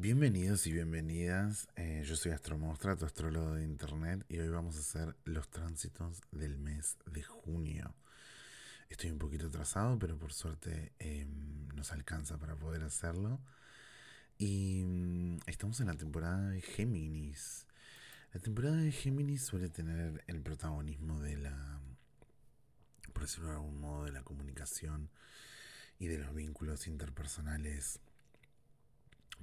Bienvenidos y bienvenidas. Eh, yo soy Astromostra, tu astrólogo de internet, y hoy vamos a hacer los tránsitos del mes de junio. Estoy un poquito atrasado, pero por suerte em, nos alcanza para poder hacerlo. Y mm, estamos en la temporada de Géminis. La temporada de Géminis suele tener el protagonismo de la, por decirlo de algún modo, de la comunicación y de los vínculos interpersonales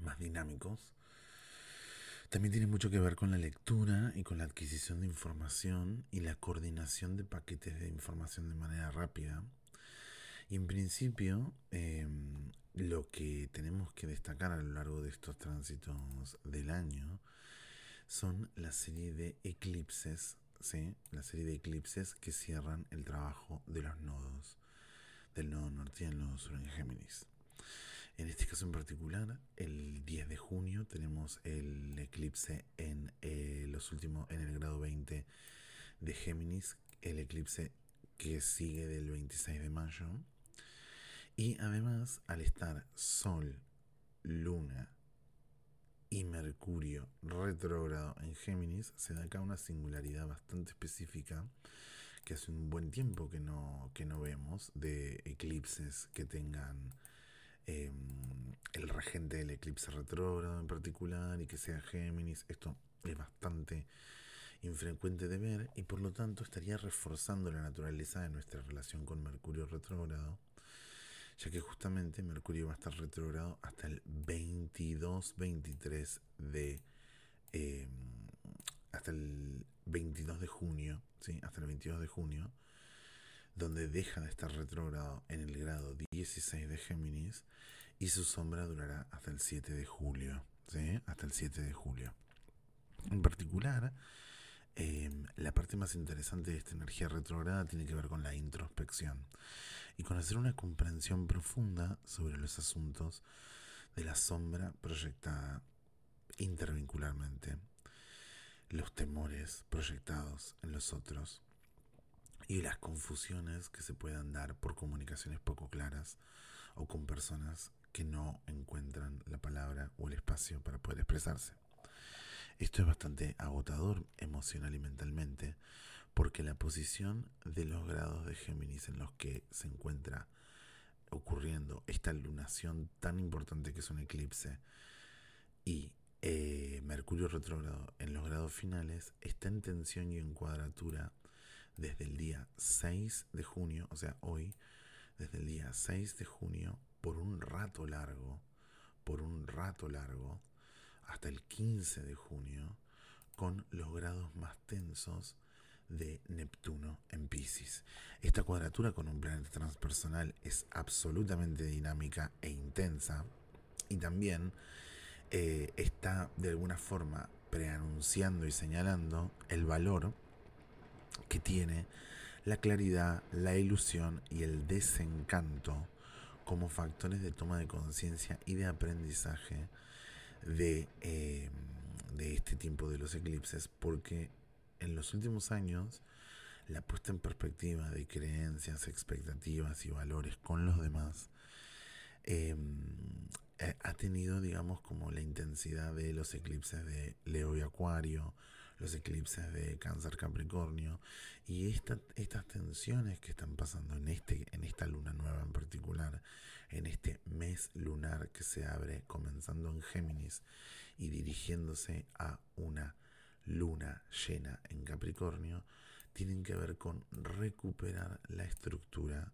más dinámicos. También tiene mucho que ver con la lectura y con la adquisición de información y la coordinación de paquetes de información de manera rápida. Y en principio, em, lo que tenemos que destacar a lo largo de estos tránsitos del año son la serie de eclipses, ¿sí? la serie de eclipses que cierran el trabajo de los nodos, del nodo norte y el nodo sur en Géminis. En este caso en particular, el 10 de junio tenemos el eclipse en, eh, los últimos, en el grado 20 de Géminis, el eclipse que sigue del 26 de mayo. Y además, al estar Sol, Luna y Mercurio retrógrado en Géminis, se da acá una singularidad bastante específica que hace un buen tiempo que no, que no vemos de eclipses que tengan Em, el regente del eclipse retrógrado en particular y que sea Géminis. Esto es bastante infrecuente de ver y por lo tanto estaría reforzando la naturaleza de nuestra relación con Mercurio retrógrado, ya que justamente Mercurio va a estar retrógrado hasta el 22-23 de... Em, hasta el 22 de junio, ¿sí? hasta el 22 de junio, donde deja de estar retrógrado en el grado 16 de Géminis y su sombra durará hasta el 7 de julio. ¿sí? Hasta el 7 de julio. En particular, em, la parte más interesante de esta energía retrógrada tiene que ver con la introspección y con hacer una comprensión profunda sobre los asuntos de la sombra proyectada intervincularmente, los temores proyectados en los otros y las confusiones que se puedan dar por comunicaciones poco claras o con personas que no encuentran la palabra o el espacio para poder expresarse. Esto es bastante agotador emocional y mentalmente porque la posición de los grados de Géminis en los que se encuentra ocurriendo esta lunación tan importante que es un eclipse y eh, Mercurio retrógrado en los grados finales está en tensión y en cuadratura desde el día 6 de junio, o sea, hoy, desde el día 6 de junio, por un rato largo, por un rato largo, hasta el 15 de junio, con los grados más tensos de Neptuno en Pisces. Esta cuadratura con un planeta transpersonal es absolutamente dinámica e intensa y también eh, está de alguna forma preanunciando y señalando el valor que tiene la claridad, la ilusión y el desencanto como factores de toma de conciencia y de aprendizaje de, eh, de este tiempo de los eclipses, porque en los últimos años la puesta en perspectiva de creencias, expectativas y valores con los demás em, eh, ha tenido, digamos, como la intensidad de los eclipses de Leo y Acuario, los eclipses de Cáncer Capricornio y estas tensiones que están pasando en, este, en esta luna nueva en particular, en este mes lunar que se abre comenzando en Géminis y dirigiéndose a una luna llena en Capricornio, tienen que ver con recuperar la estructura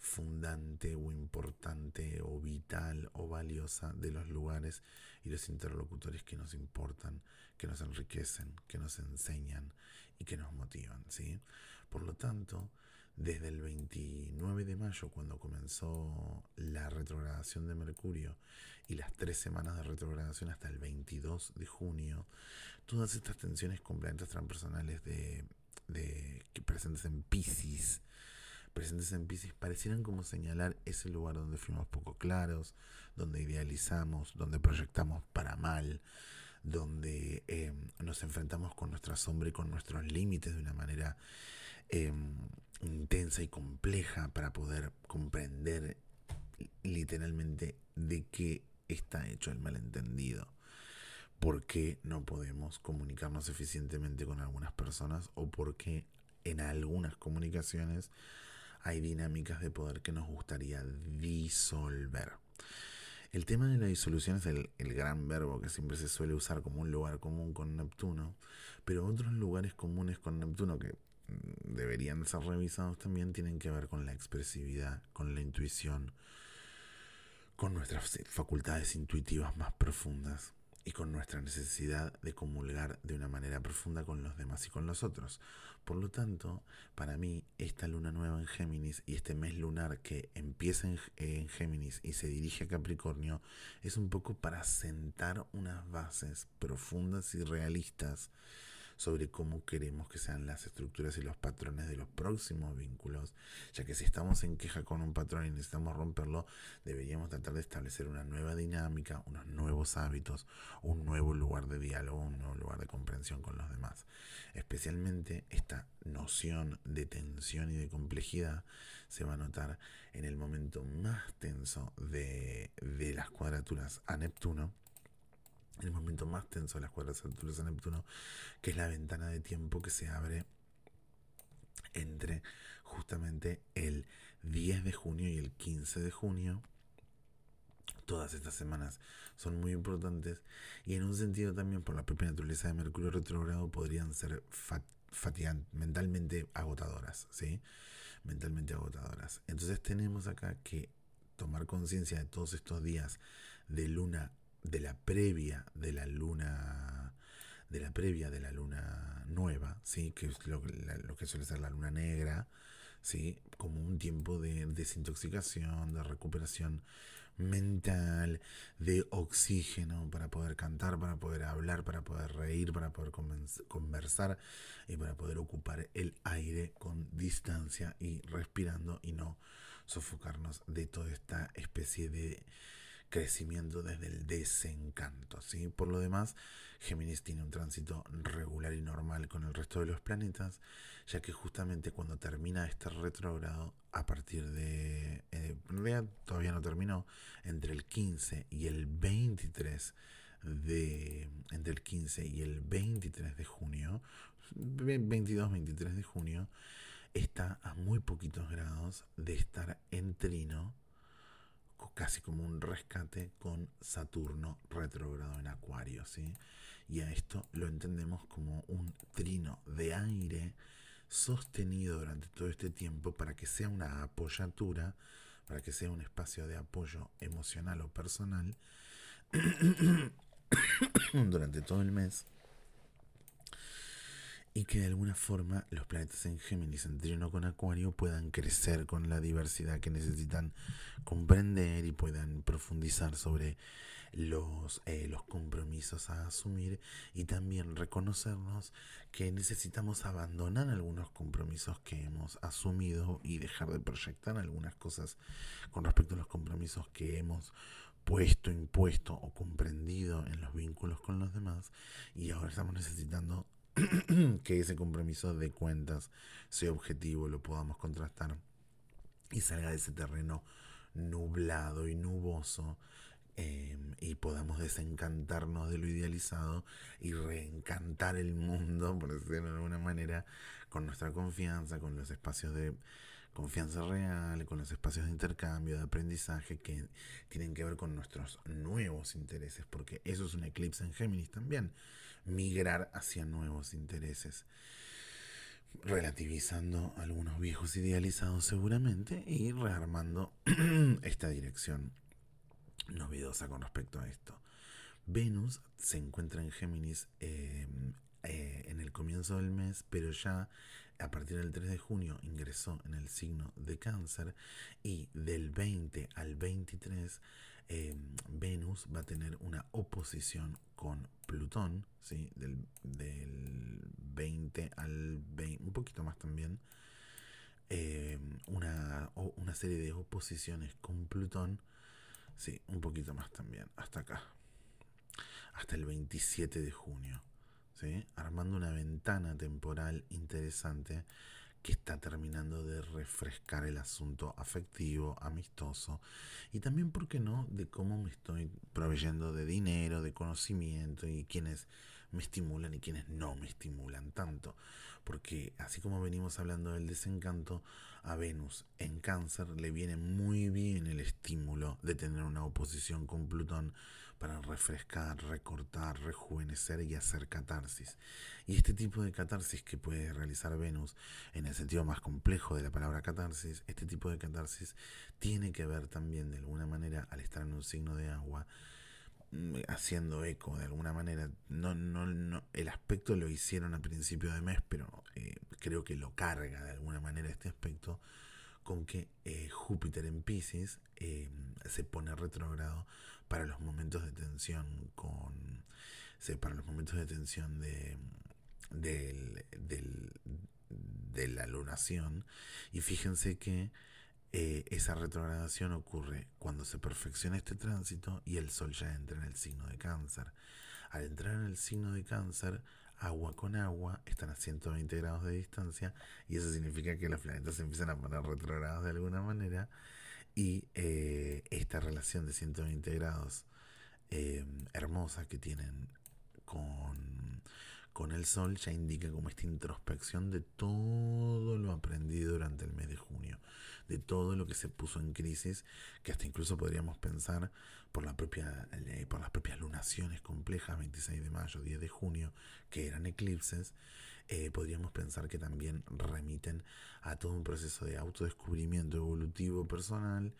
fundante o importante o vital o valiosa de los lugares y los interlocutores que nos importan, que nos enriquecen, que nos enseñan y que nos motivan. ¿sí? Por lo tanto, desde el 29 de mayo, cuando comenzó la retrogradación de Mercurio y las tres semanas de retrogradación hasta el 22 de junio, todas estas tensiones con transpersonales de, de, presentes en Pisces, presentes en Pisces parecieran como señalar ese lugar donde fuimos poco claros, donde idealizamos, donde proyectamos para mal, donde em, nos enfrentamos con nuestra sombra y con nuestros límites de una manera em, intensa y compleja para poder comprender literalmente de qué está hecho el malentendido. ¿Por qué no podemos comunicarnos eficientemente con algunas personas o por qué en algunas comunicaciones hay dinámicas de poder que nos gustaría disolver? El tema de la disolución es el, gran verbo que siempre se suele usar como un lugar común con Neptuno, pero otros lugares comunes con Neptuno que mm, deberían ser revisados también tienen que ver con la expresividad, con la intuición, con nuestras facultades intuitivas más profundas y con nuestra necesidad de comulgar de una manera profunda con los demás y con los otros. Por lo tanto, para mí, esta luna nueva en Géminis y este mes lunar que empieza en, Géminis y se dirige a Capricornio es un poco para sentar unas bases profundas y realistas sobre cómo queremos que sean las estructuras y los patrones de los próximos vínculos, ya que si estamos en queja con un patrón y necesitamos romperlo, deberíamos tratar de establecer una nueva dinámica, unos nuevos hábitos, un nuevo lugar de diálogo, un nuevo lugar de comprensión con los demás. Especialmente esta noción de tensión y de complejidad se va a notar en el momento más tenso de, de las cuadraturas a Neptuno, el momento más tenso de las cuadras alturas de Neptuno, que es la ventana de tiempo que se abre entre justamente el 10 de junio y el 15 de junio. Todas estas semanas son muy importantes y en un sentido también por la propia naturaleza de Mercurio retrogrado podrían ser mentalmente agotadoras, ¿sí? Mentalmente agotadoras. Entonces tenemos acá que tomar conciencia de todos estos días de luna de la previa de la luna de la previa de la luna nueva, ¿sí? que es lo, lo, que suele ser la luna negra, ¿sí? como un tiempo de desintoxicación, de recuperación mental, de oxígeno para poder cantar, para poder hablar, para poder reír, para poder conversar y para poder ocupar el aire con distancia y respirando y no sofocarnos de toda esta especie de crecimiento desde el desencanto. ¿sí? Por lo demás, Géminis tiene un tránsito regular y normal con el resto de los planetas, ya que justamente cuando termina este retrógrado, a partir de... Eh, realidad todavía no terminó, entre el 15 y el 23 de... entre el 15 y el 23 de junio, 22-23 de junio, está a muy poquitos grados de estar en trino casi como un rescate con Saturno retrogrado en Acuario, ¿sí? Y a esto lo entendemos como un trino de aire sostenido durante todo este tiempo para que sea una apoyatura, para que sea un espacio de apoyo emocional o personal durante todo el mes y que de alguna forma los planetas en Géminis, en trino con Acuario, puedan crecer con la diversidad que necesitan comprender y puedan profundizar sobre los, eh, los compromisos a asumir y también reconocernos que necesitamos abandonar algunos compromisos que hemos asumido y dejar de proyectar algunas cosas con respecto a los compromisos que hemos puesto, impuesto o comprendido en los vínculos con los demás. Y ahora estamos necesitando que ese compromiso de cuentas sea objetivo, lo podamos contrastar y salga de ese terreno nublado y nuboso em, y podamos desencantarnos de lo idealizado y reencantar el mundo, por decirlo de alguna manera, con nuestra confianza, con los espacios de confianza real, con los espacios de intercambio, de aprendizaje que tienen que ver con nuestros nuevos intereses, porque eso es un eclipse en Géminis también migrar hacia nuevos intereses, relativizando algunos viejos idealizados seguramente y rearmando esta dirección novedosa con respecto a esto. Venus se encuentra en Géminis em, eh, en el comienzo del mes, pero ya a partir del 3 de junio ingresó en el signo de cáncer y del 20 al 23 em, Venus va a tener una oposición con Plutón, ¿sí? del, 20 al 20, un poquito más también, eh, una, una serie de oposiciones con Plutón, sí, un poquito más también, hasta acá, hasta el 27 de junio, ¿sí? armando una ventana temporal interesante que está terminando de refrescar el asunto afectivo, amistoso y también, ¿por qué no?, de cómo me estoy proveyendo de dinero, de conocimiento y quiénes me estimulan y quienes no me estimulan tanto. Porque así como venimos hablando del desencanto, a Venus en cáncer le viene muy bien el estímulo de tener una oposición con Plutón para refrescar, recortar, rejuvenecer y hacer catarsis. Y este tipo de catarsis que puede realizar Venus en el sentido más complejo de la palabra catarsis, este tipo de catarsis tiene que ver también de alguna manera al estar en un signo de agua mm, haciendo eco de alguna manera. No, no, no, el aspecto lo hicieron a principio de mes, pero eh, creo que lo carga de alguna manera este aspecto con que eh, Júpiter en Pisces eh, se pone retrógrado para los momentos de tensión con para los momentos de tensión de de la lunación. Y fíjense que eh, esa retrogradación ocurre cuando se perfecciona este tránsito y el sol ya entra en el signo de cáncer. Al entrar en el signo de cáncer agua con agua están a 120 grados de distancia y eso significa que los planetas se empiezan a poner retrogrados de alguna manera y eh, esta relación de 120 grados eh, hermosa que tienen con, con el Sol ya indica como esta introspección de todo lo aprendido durante el mes de junio, de todo lo que se puso en crisis, que hasta incluso podríamos pensar por, la propia, eh, por las propias lunaciones complejas, 26 de mayo, 10 de junio, que eran eclipses, eh, podríamos pensar que también remiten a todo un proceso de autodescubrimiento evolutivo personal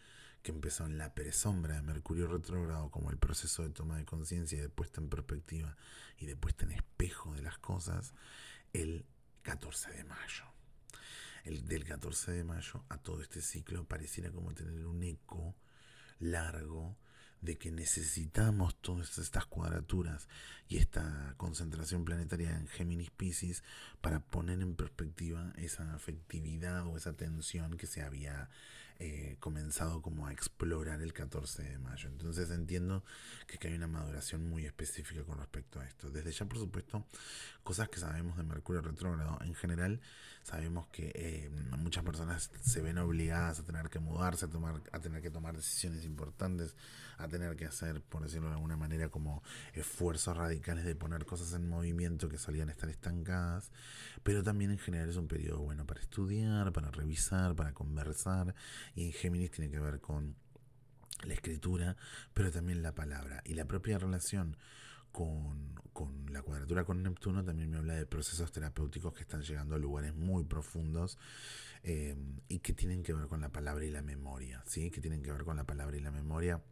que empezó en la perezombra de Mercurio retrógrado como el proceso de toma de conciencia y de puesta en perspectiva y de puesta en espejo de las cosas el 14 de mayo. El del 14 de mayo a todo este ciclo pareciera como tener un eco largo de que necesitamos todas estas cuadraturas y esta concentración planetaria en Géminis Pisces para poner en perspectiva esa afectividad o esa tensión que se había eh, comenzado como a explorar el 14 de mayo. Entonces entiendo que, hay una maduración muy específica con respecto a esto. Desde ya, por supuesto, cosas que sabemos de Mercurio retrógrado. En general, sabemos que eh, muchas personas se ven obligadas a tener que mudarse, a, tomar, a tener que tomar decisiones importantes, a tener que hacer, por decirlo de alguna manera, como esfuerzos radicales de poner cosas en movimiento que solían estar estancadas. Pero también en general es un periodo bueno para estudiar, para revisar, para conversar y en Géminis tiene que ver con la escritura, pero también la palabra. Y la propia relación con, la cuadratura con Neptuno también me habla de procesos terapéuticos que están llegando a lugares muy profundos eh, y que tienen que ver con la palabra y la memoria, ¿sí? que tienen que ver con la palabra y la memoria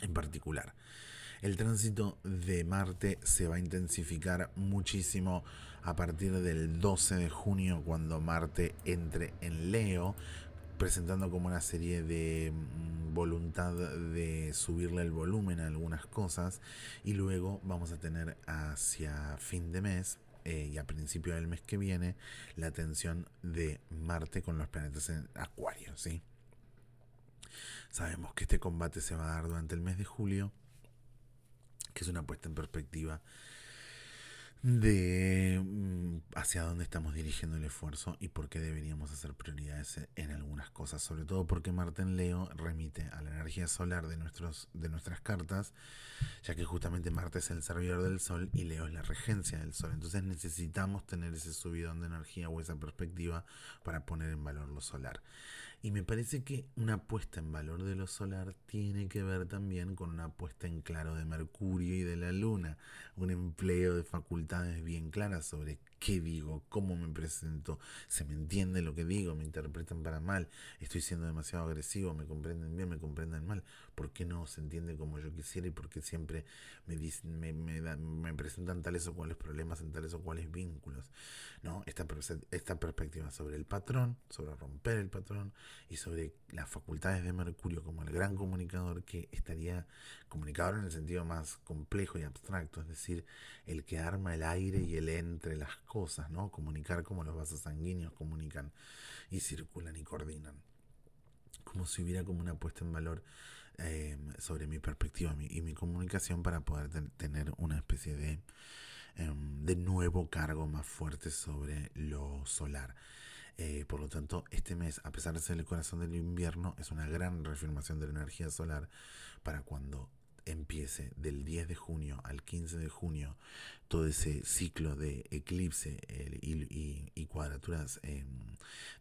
en particular. El tránsito de Marte se va a intensificar muchísimo a partir del 12 de junio cuando Marte entre en Leo, presentando como una serie de mm, voluntad de subirle el volumen a algunas cosas y luego vamos a tener hacia fin de mes eh, y a principio del mes que viene la tensión de Marte con los planetas en Acuario, ¿sí? Sabemos que este combate se va a dar durante el mes de julio, que es una puesta en perspectiva de hacia dónde estamos dirigiendo el esfuerzo y por qué deberíamos hacer prioridades en algunas cosas, sobre todo porque Marte en Leo remite a la energía solar de, nuestros, de nuestras cartas, ya que justamente Marte es el servidor del Sol y Leo es la regencia del Sol. Entonces necesitamos tener ese subidón de energía o esa perspectiva para poner en valor lo solar. Y me parece que una puesta en valor de lo solar tiene que ver también con una puesta en claro de Mercurio y de la Luna, un empleo de facultades bien claras sobre qué digo, cómo me presento, se me entiende lo que digo, me interpretan para mal, estoy siendo demasiado agresivo, me comprenden bien, me comprenden mal, ¿por qué no se entiende como yo quisiera y por qué siempre me, me, me, me presentan tales o cuales problemas en tales o cuales vínculos? ¿no? Esta, esta perspectiva sobre el patrón, sobre romper el patrón y sobre las facultades de Mercurio como el gran comunicador que estaría comunicador en el sentido más complejo y abstracto, es decir, el que arma el aire y el entre las cosas, ¿no? Comunicar como los vasos sanguíneos comunican y circulan y coordinan. Como si hubiera como una puesta en valor eh, sobre mi perspectiva y mi comunicación para poder tener una especie de, em, de nuevo cargo más fuerte sobre lo solar. Eh, por lo tanto, este mes, a pesar de ser el corazón del invierno, es una gran reafirmación de la energía solar para cuando empiece del 10 de junio al 15 de junio todo ese ciclo de eclipse y, cuadraturas em,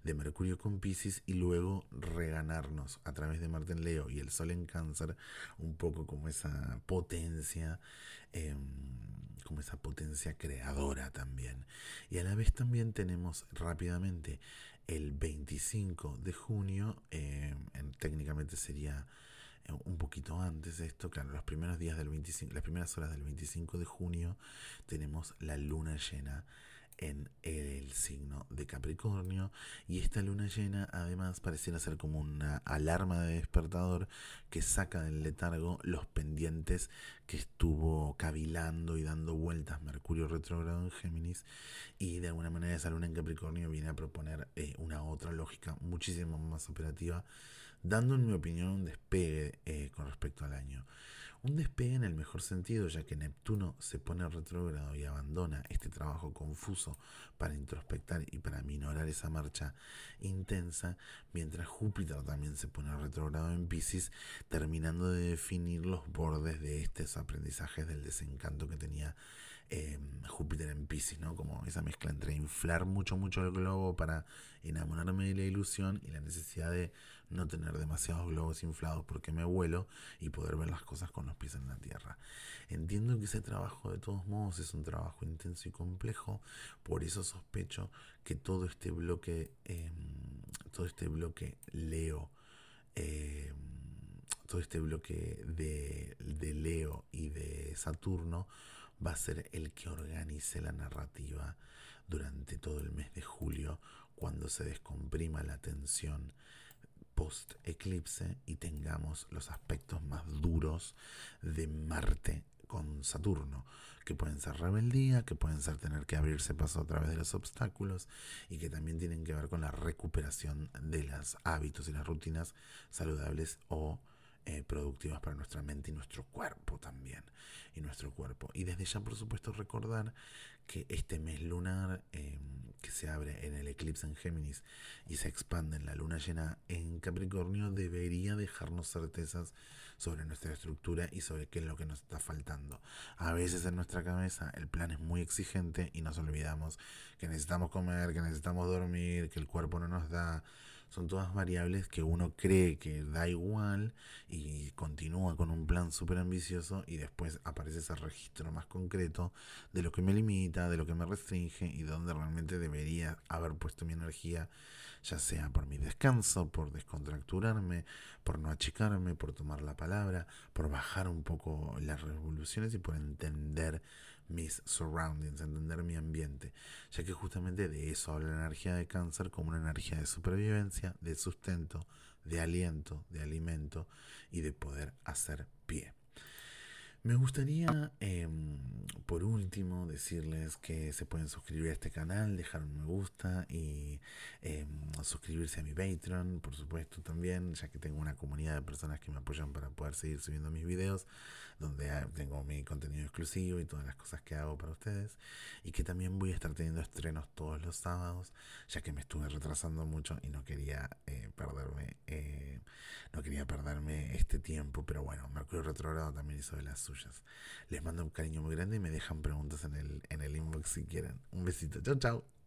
de Mercurio con Pisces y luego reganarnos a través de Marte en Leo y el Sol en Cáncer un poco como esa potencia em, como esa potencia creadora también. Y a la vez también tenemos rápidamente el 25 de junio em, técnicamente sería un poquito antes de esto, claro, los primeros días del 25, las primeras horas del 25 de junio tenemos la luna llena en el signo de Capricornio. Y esta luna llena además pareciera ser como una alarma de despertador que saca del letargo los pendientes que estuvo cavilando y dando vueltas Mercurio retrógrado en Géminis. Y de alguna manera esa luna en Capricornio viene a proponer eh, una otra lógica muchísimo más operativa dando en mi opinión un despegue eh, con respecto al año. Un despegue en el mejor sentido, ya que Neptuno se pone retrógrado y abandona este trabajo confuso para introspectar y para minorar esa marcha intensa, mientras Júpiter también se pone retrógrado en Pisces, terminando de definir los bordes de estos aprendizajes del desencanto que tenía Em, Júpiter en Pisces, ¿no? Como esa mezcla entre inflar mucho, mucho el globo para enamorarme de la ilusión y la necesidad de no tener demasiados globos inflados porque me vuelo y poder ver las cosas con los pies en la tierra. Entiendo que ese trabajo de todos modos es un trabajo intenso y complejo, por eso sospecho que todo este bloque, em, todo este bloque Leo, em, todo este bloque de, de Leo y de Saturno, va a ser el que organice la narrativa durante todo el mes de julio, cuando se descomprima la tensión post eclipse y tengamos los aspectos más duros de Marte con Saturno, que pueden ser rebeldía, que pueden ser tener que abrirse paso a través de los obstáculos y que también tienen que ver con la recuperación de los hábitos y las rutinas saludables o eh, productivas para nuestra mente y nuestro cuerpo también. Y nuestro cuerpo. Y desde ya, por supuesto, recordar que este mes lunar em, que se abre en el eclipse en Géminis y se expande en la luna llena en Capricornio debería dejarnos certezas sobre nuestra estructura y sobre qué es lo que nos está faltando. A veces en nuestra cabeza el plan es muy exigente y nos olvidamos que necesitamos comer, que necesitamos dormir, que el cuerpo no nos da son todas variables que uno cree que da igual y continúa con un plan súper ambicioso y después aparece ese registro más concreto de lo que me limita, de lo que me restringe y de donde realmente debería haber puesto mi energía, ya sea por mi descanso, por descontracturarme, por no achicarme, por tomar la palabra, por bajar un poco las revoluciones y por entender mis surroundings, entender mi ambiente, ya que justamente de eso habla la energía de cáncer como una energía de supervivencia, de sustento, de aliento, de alimento y de poder hacer pie. Me gustaría, em, por último, decirles que se pueden suscribir a este canal, dejar un me gusta y em, suscribirse a mi Patreon, por supuesto, también, ya que tengo una comunidad de personas que me apoyan para poder seguir subiendo mis videos donde tengo mi contenido exclusivo y todas las cosas que hago para ustedes. Y que también voy a estar teniendo estrenos todos los sábados, ya que me estuve retrasando mucho y no quería eh, perderme, eh, no quería perderme este tiempo, pero bueno, Mercurio Retrogrado también hizo de las suyas. Les mando un cariño muy grande y me dejan preguntas en el, en el inbox si quieren. Un besito, chao, chao.